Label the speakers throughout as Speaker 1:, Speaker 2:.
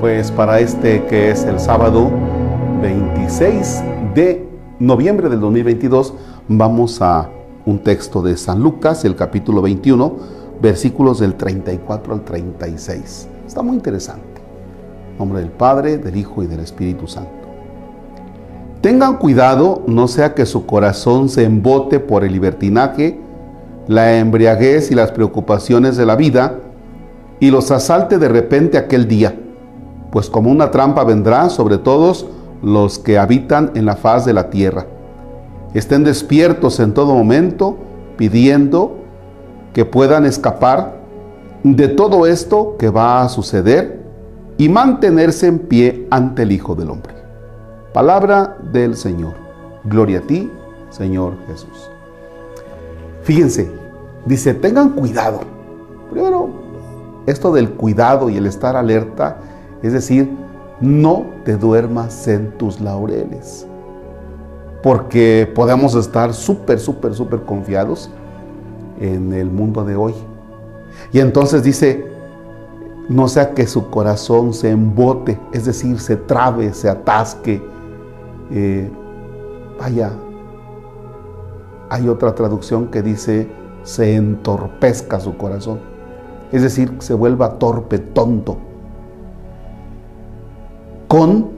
Speaker 1: Pues para este que es el sábado 26 de noviembre del 2022 vamos a un texto de San Lucas, el capítulo 21, versículos del 34 al 36. Está muy interesante. Nombre del Padre, del Hijo y del Espíritu Santo. Tengan cuidado, no sea que su corazón se embote por el libertinaje, la embriaguez y las preocupaciones de la vida, y los asalte de repente aquel día, pues como una trampa vendrá sobre todos los que habitan en la faz de la tierra. Estén despiertos en todo momento, pidiendo que puedan escapar de todo esto que va a suceder y mantenerse en pie ante el Hijo del Hombre. Palabra del Señor. Gloria a ti, Señor Jesús. Fíjense, dice, tengan cuidado. Primero, esto del cuidado y el estar alerta, es decir, no te duermas en tus laureles. Porque podemos estar súper, súper, súper confiados en el mundo de hoy. Y entonces dice, no sea que su corazón se embote, es decir, se trabe, se atasque. Eh, vaya, hay otra traducción que dice, se entorpezca su corazón. Es decir, se vuelva torpe, tonto con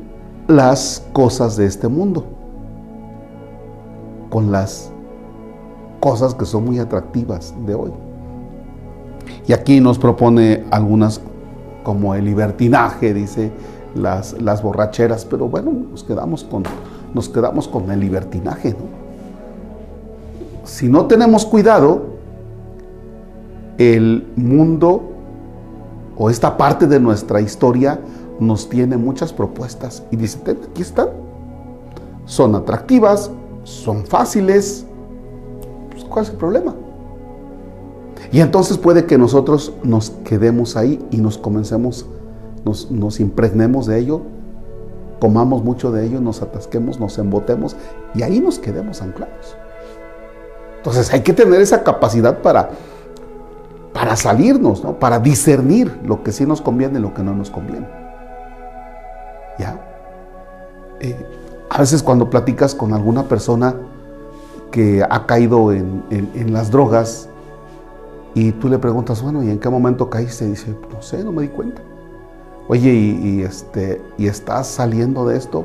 Speaker 1: las cosas de este mundo, con las cosas que son muy atractivas de hoy. Y aquí nos propone algunas como el libertinaje, dice, las, las borracheras, pero bueno, nos quedamos con, nos quedamos con el libertinaje. Si no tenemos cuidado, el mundo o esta parte de nuestra historia nos tiene muchas propuestas y dice, aquí están. Son atractivas, son fáciles. Pues, ¿Cuál es el problema? Y entonces puede que nosotros nos quedemos ahí y nos comencemos, nos, nos impregnemos de ello, comamos mucho de ello, nos atasquemos, nos embotemos y ahí nos quedemos anclados. Entonces hay que tener esa capacidad para, para salirnos, ¿no? para discernir lo que sí nos conviene y lo que no nos conviene. Eh, a veces cuando platicas con alguna persona que ha caído en, las drogas y tú le preguntas, bueno, ¿y en qué momento caíste? Y dice, no sé, no me di cuenta. Oye, ¿y, este, ¿y estás saliendo de esto?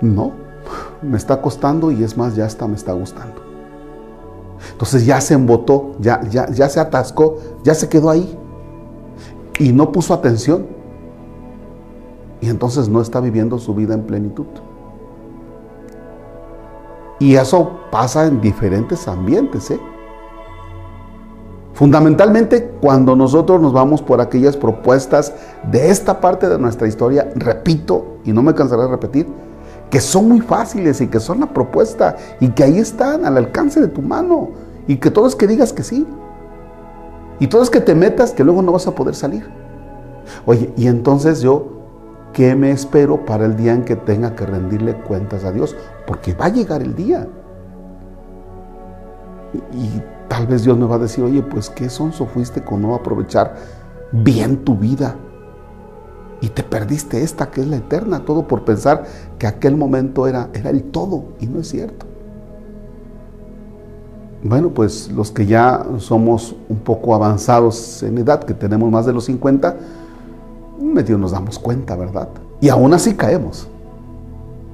Speaker 1: No, me está costando y es más, ya hasta me está gustando. Entonces ya se embotó, ya, ya, ya se atascó, ya se quedó ahí y no puso atención y entonces no está viviendo su vida en plenitud. Y eso pasa en diferentes ambientes. ¿eh? Fundamentalmente cuando nosotros nos vamos por aquellas propuestas de esta parte de nuestra historia, repito, y no me cansaré de repetir, que son muy fáciles y que son la propuesta y que ahí están al alcance de tu mano y que todo es que digas que sí. Y todo es que te metas que luego no vas a poder salir. Oye, y entonces yo ¿Qué me espero para el día en que tenga que rendirle cuentas a Dios? Porque va a llegar el día. Y, tal vez Dios me va a decir, oye, pues qué sonso fuiste con no aprovechar bien tu vida. Y te perdiste esta que es la eterna, todo por pensar que aquel momento era, era el todo, y no es cierto. Bueno, pues los que ya somos un poco avanzados en edad, que tenemos más de los 50, medio nos damos cuenta, ¿verdad? Y aún así caemos.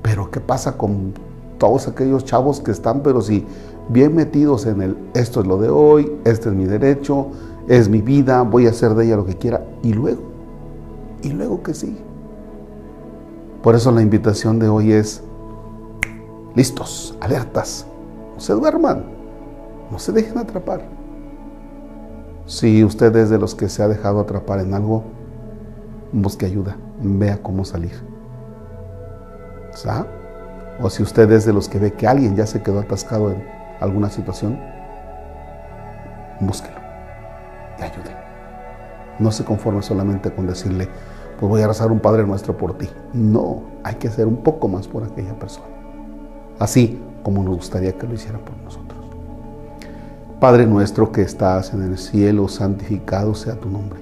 Speaker 1: Pero ¿qué pasa con todos aquellos chavos que están, pero si bien metidos en el, esto es lo de hoy, este es mi derecho, es mi vida, voy a hacer de ella lo que quiera, y luego, y luego que sí. Por eso la invitación de hoy es, listos, alertas, no se duerman, no se dejen atrapar. Si usted es de los que se ha dejado atrapar en algo, busque ayuda, vea cómo salir. ¿Sabes? O si usted es de los que ve que alguien ya se quedó atascado en alguna situación, búsquelo y ayude. No se conforme solamente con decirle, pues voy a rezar un Padre Nuestro por ti. No, hay que hacer un poco más por aquella persona. Así como nos gustaría que lo hiciera por nosotros. Padre nuestro que estás en el cielo, santificado sea tu nombre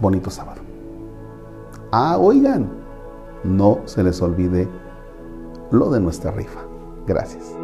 Speaker 1: Bonito sábado. Ah, oigan, no se les olvide lo de nuestra rifa. Gracias.